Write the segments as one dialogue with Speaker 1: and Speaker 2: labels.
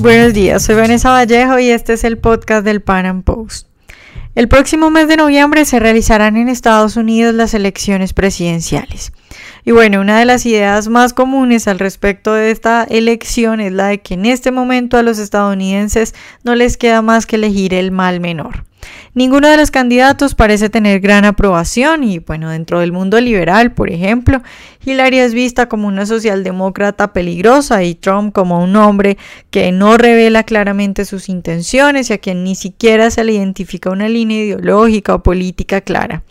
Speaker 1: Buenos días, soy Vanessa Vallejo y este es el podcast del Pan Am Post. El próximo mes de noviembre se realizarán en Estados Unidos las elecciones presidenciales. Y bueno, una de las ideas más comunes al respecto de esta elección es la de que en este momento a los estadounidenses no les queda más que elegir el mal menor. Ninguno de los candidatos parece tener gran aprobación y bueno, dentro del mundo liberal, por ejemplo, Hillary es vista como una socialdemócrata peligrosa y Trump como un hombre que no revela claramente sus intenciones y a quien ni siquiera se le identifica una línea ideológica o política clara.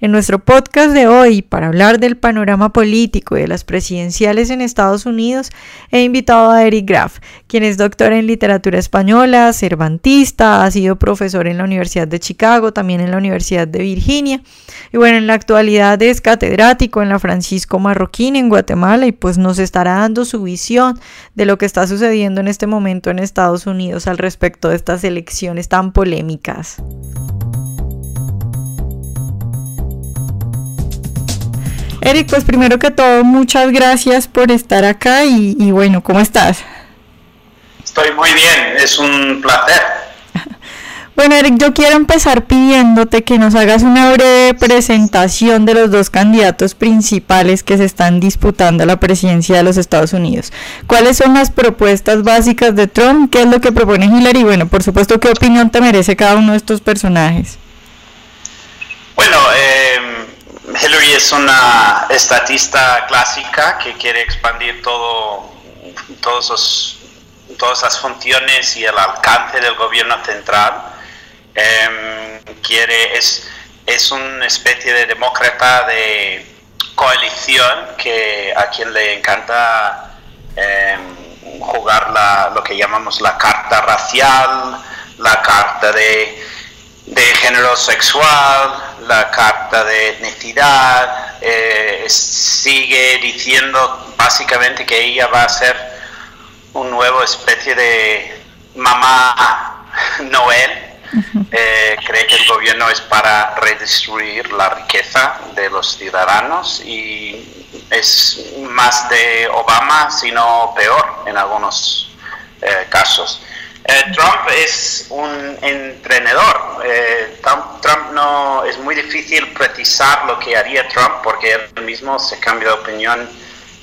Speaker 1: En nuestro podcast de hoy, para hablar del panorama político y de las presidenciales en Estados Unidos, he invitado a Eric Graf, quien es doctor en literatura española, cervantista, ha sido profesor en la Universidad de Chicago, también en la Universidad de Virginia, y bueno, en la actualidad es catedrático en la Francisco Marroquín en Guatemala y pues nos estará dando su visión de lo que está sucediendo en este momento en Estados Unidos al respecto de estas elecciones tan polémicas. Eric, pues primero que todo, muchas gracias por estar acá y, bueno, ¿cómo estás?
Speaker 2: Estoy muy bien, es un placer.
Speaker 1: Bueno, Eric, yo quiero empezar pidiéndote que nos hagas una breve presentación de los dos candidatos principales que se están disputando la presidencia de los Estados Unidos. ¿Cuáles son las propuestas básicas de Trump? ¿Qué es lo que propone Hillary? Bueno, por supuesto, ¿qué opinión te merece cada uno de estos personajes?
Speaker 2: Bueno, eh, Hillary es una estatista clásica que quiere expandir todo, todos todas las funciones y el alcance del gobierno central. Em, quiere, es, es una especie de demócrata de coalición que a quien le encanta em, jugar la, lo que llamamos la carta racial, la carta de de género sexual, la carta de etnicidad, eh, sigue diciendo básicamente que ella va a ser un nuevo especie de mamá Noel. Eh, cree que el gobierno es para redistribuir la riqueza de los ciudadanos y es más de Obama, sino peor en algunos eh, casos. Eh, Trump es un entrenador. Eh, Trump, no es muy difícil precisar lo que haría Trump porque él mismo se cambia de opinión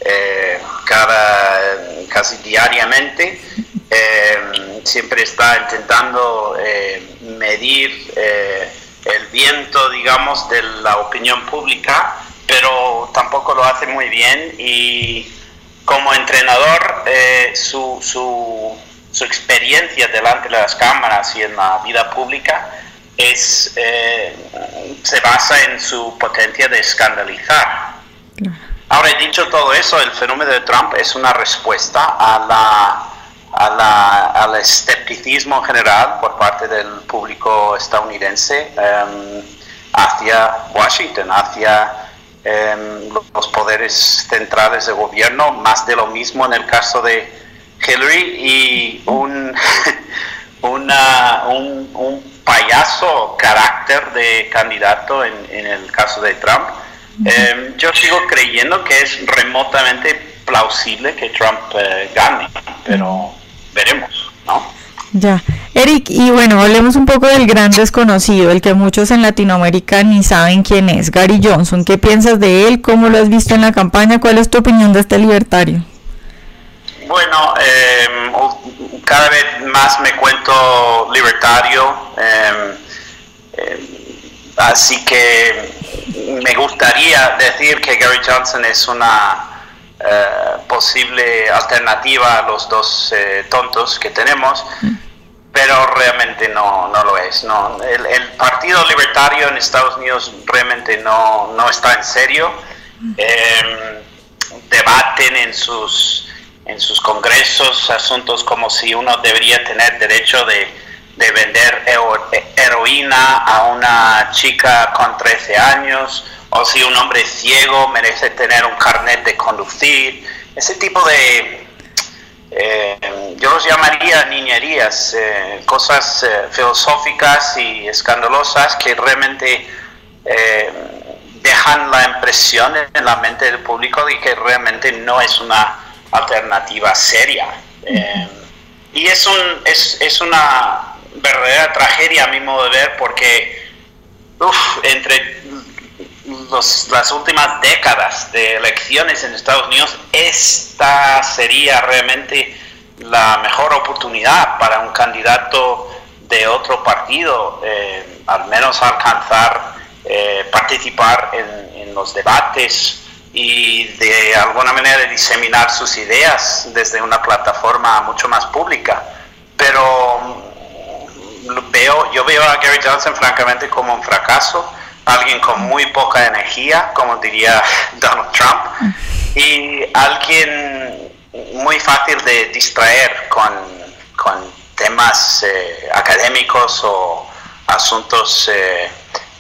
Speaker 2: eh, cada casi diariamente. siempre está intentando medir el viento, digamos, de la opinión pública, pero tampoco lo hace muy bien y como entrenador su, su su experiencia delante de las cámaras y en la vida pública es, eh, se basa en su potencia de escandalizar. Ahora, dicho todo eso, el fenómeno de Trump es una respuesta a la, al escepticismo general por parte del público estadounidense em, hacia Washington, hacia em, los poderes centrales de gobierno, más de lo mismo en el caso de Hillary y un, un, payaso carácter de candidato en, el caso de Trump. Em, yo sigo creyendo que es remotamente plausible que Trump eh, gane, pero veremos, ¿no?
Speaker 1: Ya. Eric, y bueno, hablemos un poco del gran desconocido, el que muchos en Latinoamérica ni saben quién es, Gary Johnson. ¿Qué piensas de él? ¿Cómo lo has visto en la campaña? ¿Cuál es tu opinión de este libertario?
Speaker 2: Bueno, em, cada vez más me cuento libertario, em, em, así que me gustaría decir que Gary Johnson es una eh, posible alternativa a los dos eh, tontos que tenemos, pero realmente no, no lo es. No. El, Partido Libertario en Estados Unidos realmente no, no está en serio. debaten en sus en sus congresos asuntos como si uno debería tener derecho de, vender heroína a una chica con 13 años o si un hombre ciego merece tener un carnet de conducir. Ese tipo de, eh, yo los llamaría niñerías, eh, cosas eh, filosóficas y escandalosas que realmente dejan la impresión en la mente del público de que realmente no es una alternativa seria. Y es, un, es, es una verdadera tragedia a mi modo de ver porque entre las últimas décadas de elecciones en Estados Unidos, esta sería realmente la mejor oportunidad para un candidato de otro partido, eh, al menos alcanzar, eh, participar en, los debates y de alguna manera diseminar sus ideas desde una plataforma mucho más pública. Pero veo, yo veo a Gary Johnson francamente como un fracaso, alguien con muy poca energía, como diría Donald Trump, y alguien muy fácil de distraer con, con temas eh, académicos o asuntos eh,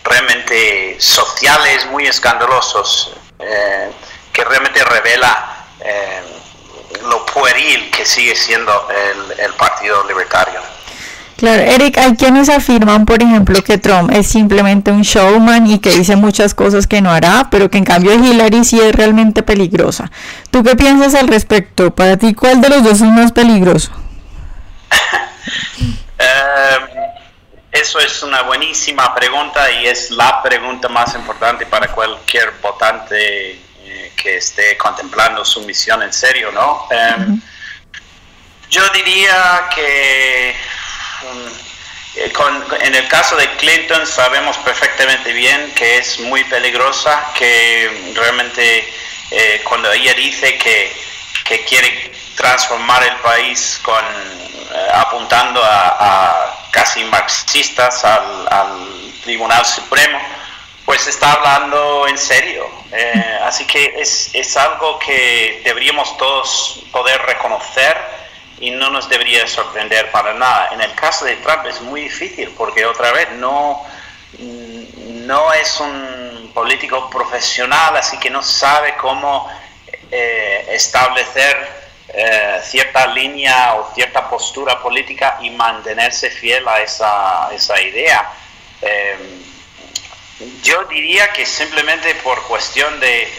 Speaker 2: realmente sociales muy escandalosos eh, que realmente revela lo pueril que sigue siendo el, el Partido Libertario.
Speaker 1: Claro, Eric, hay quienes afirman, por ejemplo, que Trump es simplemente un showman y que dice muchas cosas que no hará, pero que en cambio Hillary sí es realmente peligrosa. ¿Tú qué piensas al respecto? Para ti, ¿cuál de los dos es más peligroso?
Speaker 2: Em, eso es una buenísima pregunta y es la pregunta más importante para cualquier votante eh, que esté contemplando su misión en serio, ¿no? Em, yo diría que eh, en el caso de Clinton sabemos perfectamente bien que es muy peligrosa, que realmente eh, cuando ella dice que, que quiere transformar el país con eh, apuntando a, casi marxistas al, Tribunal Supremo, pues está hablando en serio. Así que es, es, algo que deberíamos todos poder reconocer y no nos debería sorprender para nada. En el caso de Trump es muy difícil porque otra vez no, no es un político profesional, así que no sabe cómo eh, establecer eh, cierta línea o cierta postura política y mantenerse fiel a esa, esa idea. Eh, yo diría que simplemente por cuestión de,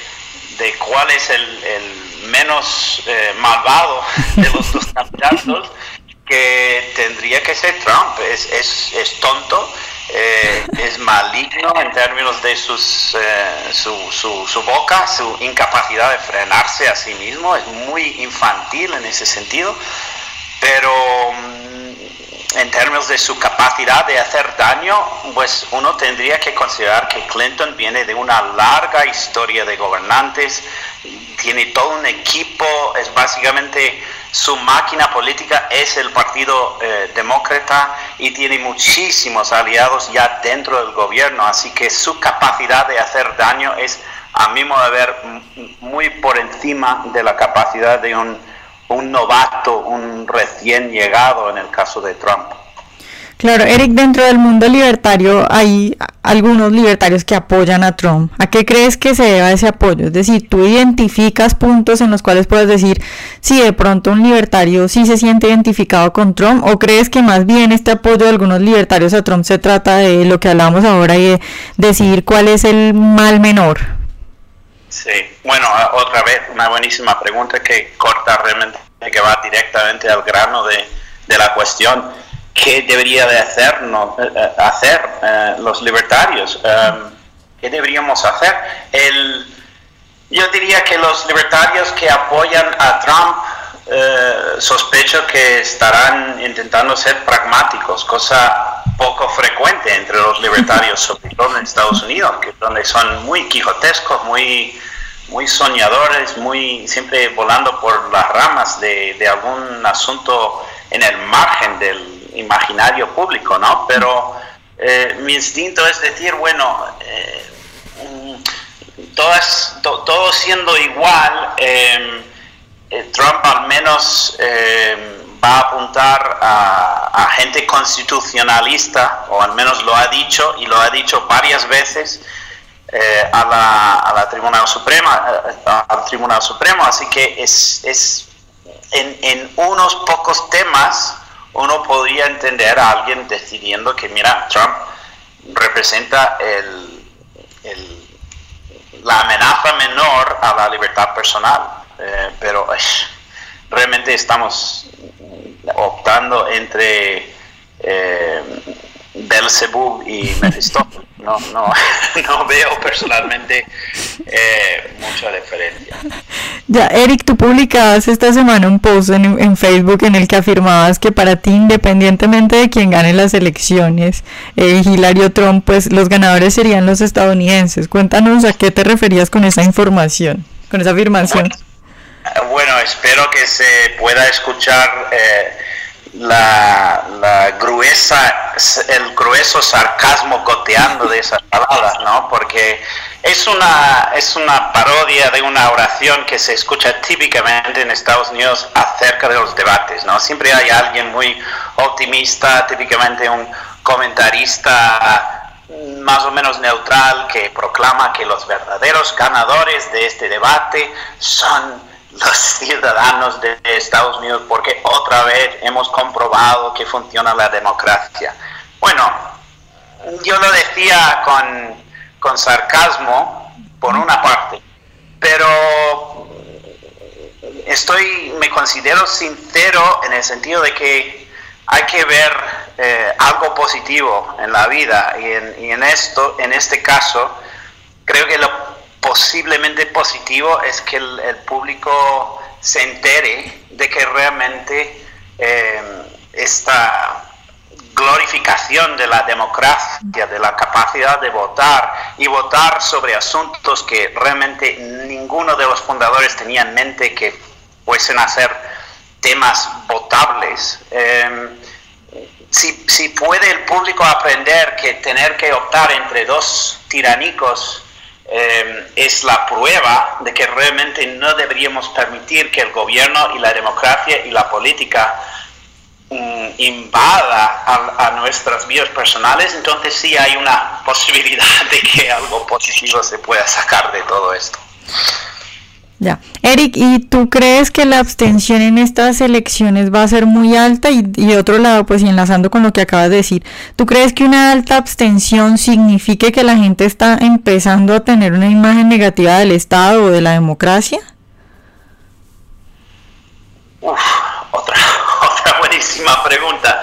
Speaker 2: de cuál es el menos eh, malvado de los dos candidatos, que tendría que ser Trump. Es, es, es tonto, eh, es maligno en términos de sus, eh, su, su, su, boca, su incapacidad de frenarse a sí mismo, es muy infantil en ese sentido, pero términos de su capacidad de hacer daño, pues uno tendría que considerar que Clinton viene de una larga historia de gobernantes, tiene todo un equipo, es básicamente su máquina política es el Partido eh, Demócrata y tiene muchísimos aliados ya dentro del gobierno, así que su capacidad de hacer daño es, a mi modo de ver, muy por encima de la capacidad de un, un novato, un recién llegado en el caso de Trump.
Speaker 1: Claro, Eric, dentro del mundo libertario hay algunos libertarios que apoyan a Trump. ¿A qué crees que se deba ese apoyo? Es decir, tú identificas puntos en los cuales puedes decir si de pronto un libertario sí se siente identificado con Trump o crees que más bien este apoyo de algunos libertarios a Trump se trata de lo que hablamos ahora y de decidir cuál es el mal menor.
Speaker 2: Sí, bueno, otra vez una buenísima pregunta que corta realmente, que va directamente al grano de, de la cuestión qué debería de hacernos, eh, eh, hacer eh, los libertarios, em, qué deberíamos hacer. El, yo diría que los libertarios que apoyan a Trump sospecho que estarán intentando ser pragmáticos, cosa poco frecuente entre los libertarios, sobre todo en Estados Unidos, que donde son muy quijotescos, muy muy soñadores, muy siempre volando por las ramas de, de algún asunto en el margen del, imaginario público, ¿no? Pero eh, mi instinto es decir, bueno, eh, todas, todo siendo igual, em, eh, Trump al menos em, va a apuntar a, gente constitucionalista, o al menos lo ha dicho, y lo ha dicho varias veces, a, la, a la Tribunal Suprema, al Tribunal Supremo, así que es, es en, en unos pocos temas uno podría entender a alguien decidiendo que, mira, Trump representa el, la amenaza menor a la libertad personal, eh, pero realmente estamos optando entre eh, Belzebub y Mephistófeles. No, no, no veo personalmente eh, mucha diferencia.
Speaker 1: Ya, Eric, tú publicabas esta semana un post en, Facebook en el que afirmabas que para ti, independientemente de quién gane las elecciones, eh, Hilario Trump, pues los ganadores serían los estadounidenses. Cuéntanos a qué te referías con esa información, con esa afirmación.
Speaker 2: Bueno, espero que se pueda escuchar eh, la, gruesa, el grueso sarcasmo goteando de esas palabras, ¿no? Porque es una, es una parodia de una oración que se escucha típicamente en Estados Unidos acerca de los debates, ¿no? Siempre hay alguien muy optimista, típicamente un comentarista más o menos neutral que proclama que los verdaderos ganadores de este debate son los ciudadanos de Estados Unidos porque otra vez hemos comprobado que funciona la democracia. Bueno, yo lo decía con, con sarcasmo, por una parte, pero estoy, me considero sincero en el sentido de que hay que ver eh, algo positivo en la vida y en, y en esto, en este caso, creo que lo posiblemente positivo es que el, público se entere de que realmente eh, esta glorificación de la democracia, de la capacidad de votar y votar sobre asuntos que realmente ninguno de los fundadores tenía en mente que fuesen a ser temas votables. Eh, si, si, puede el público aprender que tener que optar entre dos tiránicos eh, es la prueba de que realmente no deberíamos permitir que el gobierno y la democracia y la política mm, invada a, nuestras vidas personales, entonces sí hay una posibilidad de que algo positivo se pueda sacar de todo esto.
Speaker 1: Ya. Eric, ¿y tú crees que la abstención en estas elecciones va a ser muy alta? Y, de otro lado, pues y enlazando con lo que acabas de decir, ¿tú crees que una alta abstención signifique que la gente está empezando a tener una imagen negativa del Estado o de la democracia?
Speaker 2: Uf, otra, otra buenísima pregunta.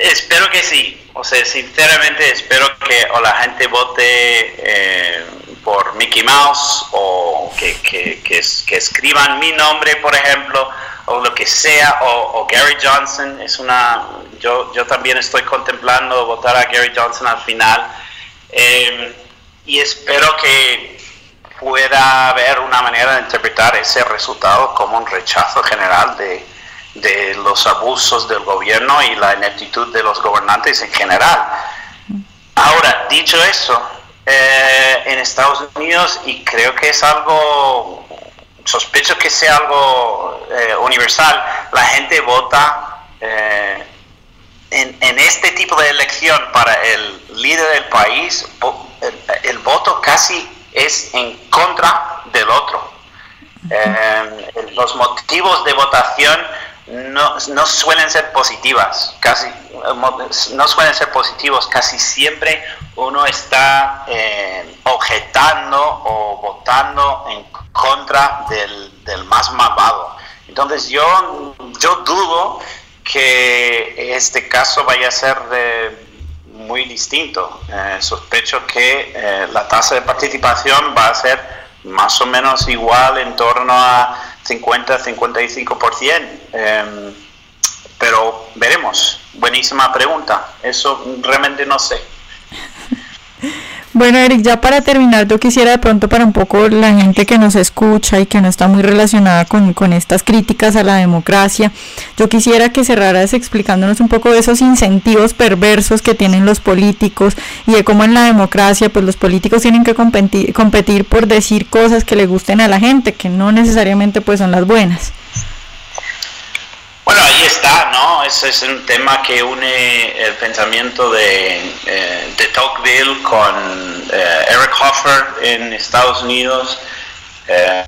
Speaker 2: Espero que sí. O sea, sinceramente espero que o la gente vote... Eh, por Mickey Mouse o que, que, que, escriban mi nombre, por ejemplo, o lo que sea, o, Gary Johnson, es una, yo, yo también estoy contemplando votar a Gary Johnson al final, em, y espero que pueda haber una manera de interpretar ese resultado como un rechazo general de, de los abusos del gobierno y la ineptitud de los gobernantes en general. Ahora, dicho eso, eh, en Estados Unidos y creo que es algo, sospecho que sea algo eh, universal, la gente vota eh, en, este tipo de elección para el líder del país, el, voto casi es en contra del otro. los motivos de votación no, no, suelen ser positivas, casi no suelen ser positivos, casi siempre uno está eh, objetando o votando en contra del, del, más malvado. Entonces yo, yo dudo que este caso vaya a ser muy distinto. Eh, sospecho que eh, la tasa de participación va a ser más o menos igual en torno a 50-55%. Em, pero veremos. Buenísima pregunta. Eso realmente no sé.
Speaker 1: Bueno, Eric, ya para terminar, yo quisiera de pronto para un poco la gente que nos escucha y que no está muy relacionada con, con, estas críticas a la democracia, yo quisiera que cerraras explicándonos un poco de esos incentivos perversos que tienen los políticos y de cómo en la democracia pues los políticos tienen que competir, competir por decir cosas que le gusten a la gente, que no necesariamente pues son las buenas.
Speaker 2: Bueno, ahí está, ¿no? Ese es un tema que une el pensamiento de, eh, de Tocqueville con eh, Eric Hoffer en Estados Unidos. Eh,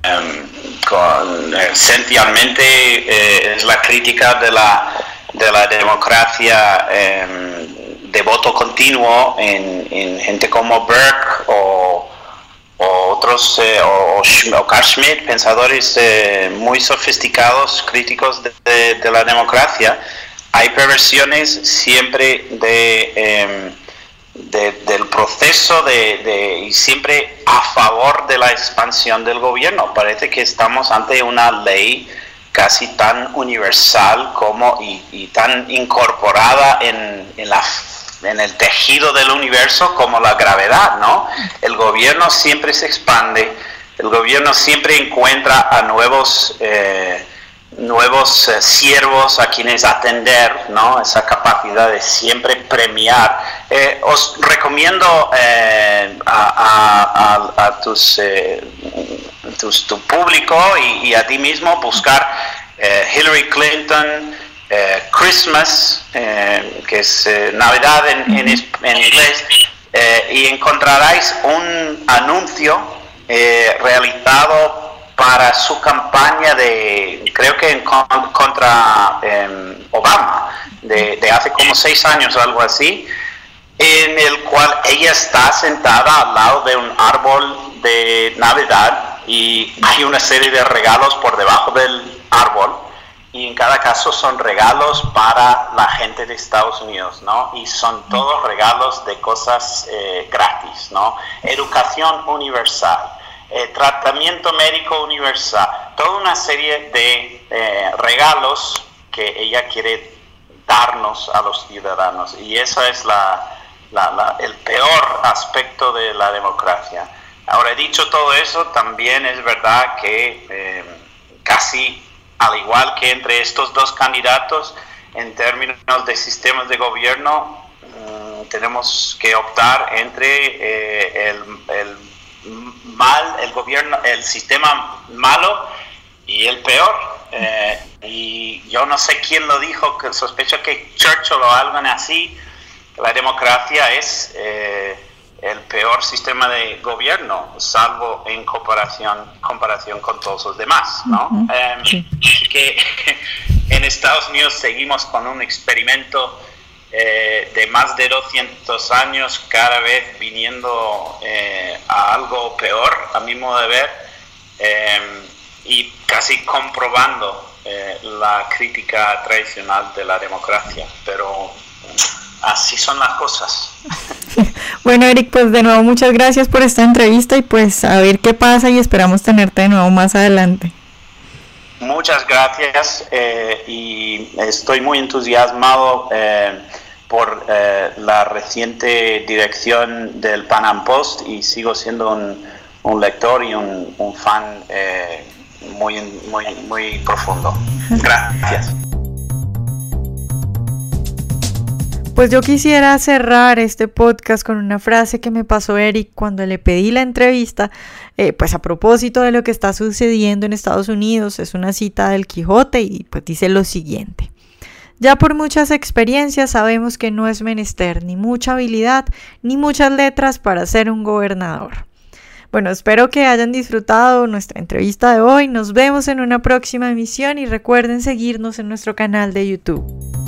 Speaker 2: con, esencialmente es la crítica de la, de la democracia de voto continuo en, en gente como Burke o, o otros, eh, o, o, Carl Schmitt, pensadores eh, muy sofisticados, críticos de, la democracia, hay perversiones siempre de, em, del proceso de, y siempre a favor de la expansión del gobierno. Parece que estamos ante una ley casi tan universal como y, tan incorporada en, en la en el tejido del universo como la gravedad, ¿no? El gobierno siempre se expande, el gobierno siempre encuentra a nuevos, eh, nuevos eh, siervos a quienes atender, ¿no? Esa capacidad de siempre premiar. Eh, os recomiendo a, tus, tu público y, a ti mismo buscar Hillary Clinton, eh, Christmas, eh, que es eh, Navidad en, inglés, y encontraréis un anuncio realizado para su campaña de, creo que en, contra em, Obama, de, hace como seis años algo así, en el cual ella está sentada al lado de un árbol de Navidad y hay una serie de regalos por debajo del árbol y en cada caso son regalos para la gente de Estados Unidos, ¿no? Y son todos regalos de cosas eh, gratis, ¿no? Educación universal, eh, tratamiento médico universal, toda una serie de eh, regalos que ella quiere darnos a los ciudadanos. Y eso es la, el peor aspecto de la democracia. Ahora, dicho todo eso, también es verdad que casi al igual que entre estos dos candidatos, en términos de sistemas de gobierno, mm, tenemos que optar entre eh, el, mal, el gobierno, el sistema malo y el peor. Eh, y yo no sé quién lo dijo, que sospecho que Churchill o algo así, la democracia es eh, el peor sistema de gobierno, salvo en comparación, comparación con todos los demás, ¿no? Em, así que en Estados Unidos seguimos con un experimento eh, de más de 200 años, cada vez viniendo eh, a algo peor, a mi modo de ver, em, y casi comprobando eh, la crítica tradicional de la democracia, pero así son las cosas.
Speaker 1: bueno, Eric, pues de nuevo muchas gracias por esta entrevista y pues a ver qué pasa y esperamos tenerte de nuevo más adelante.
Speaker 2: Muchas gracias eh, y estoy muy entusiasmado eh, por eh, la reciente dirección del Pan Post y sigo siendo un, lector y un, un fan muy, muy, muy profundo. Gracias.
Speaker 1: Pues yo quisiera cerrar este podcast con una frase que me pasó Eric cuando le pedí la entrevista, eh, pues a propósito de lo que está sucediendo en Estados Unidos, es una cita del Quijote y pues dice lo siguiente. Ya por muchas experiencias sabemos que no es menester ni mucha habilidad ni muchas letras para ser un gobernador. Bueno, espero que hayan disfrutado nuestra entrevista de hoy. Nos vemos en una próxima emisión y recuerden seguirnos en nuestro canal de YouTube.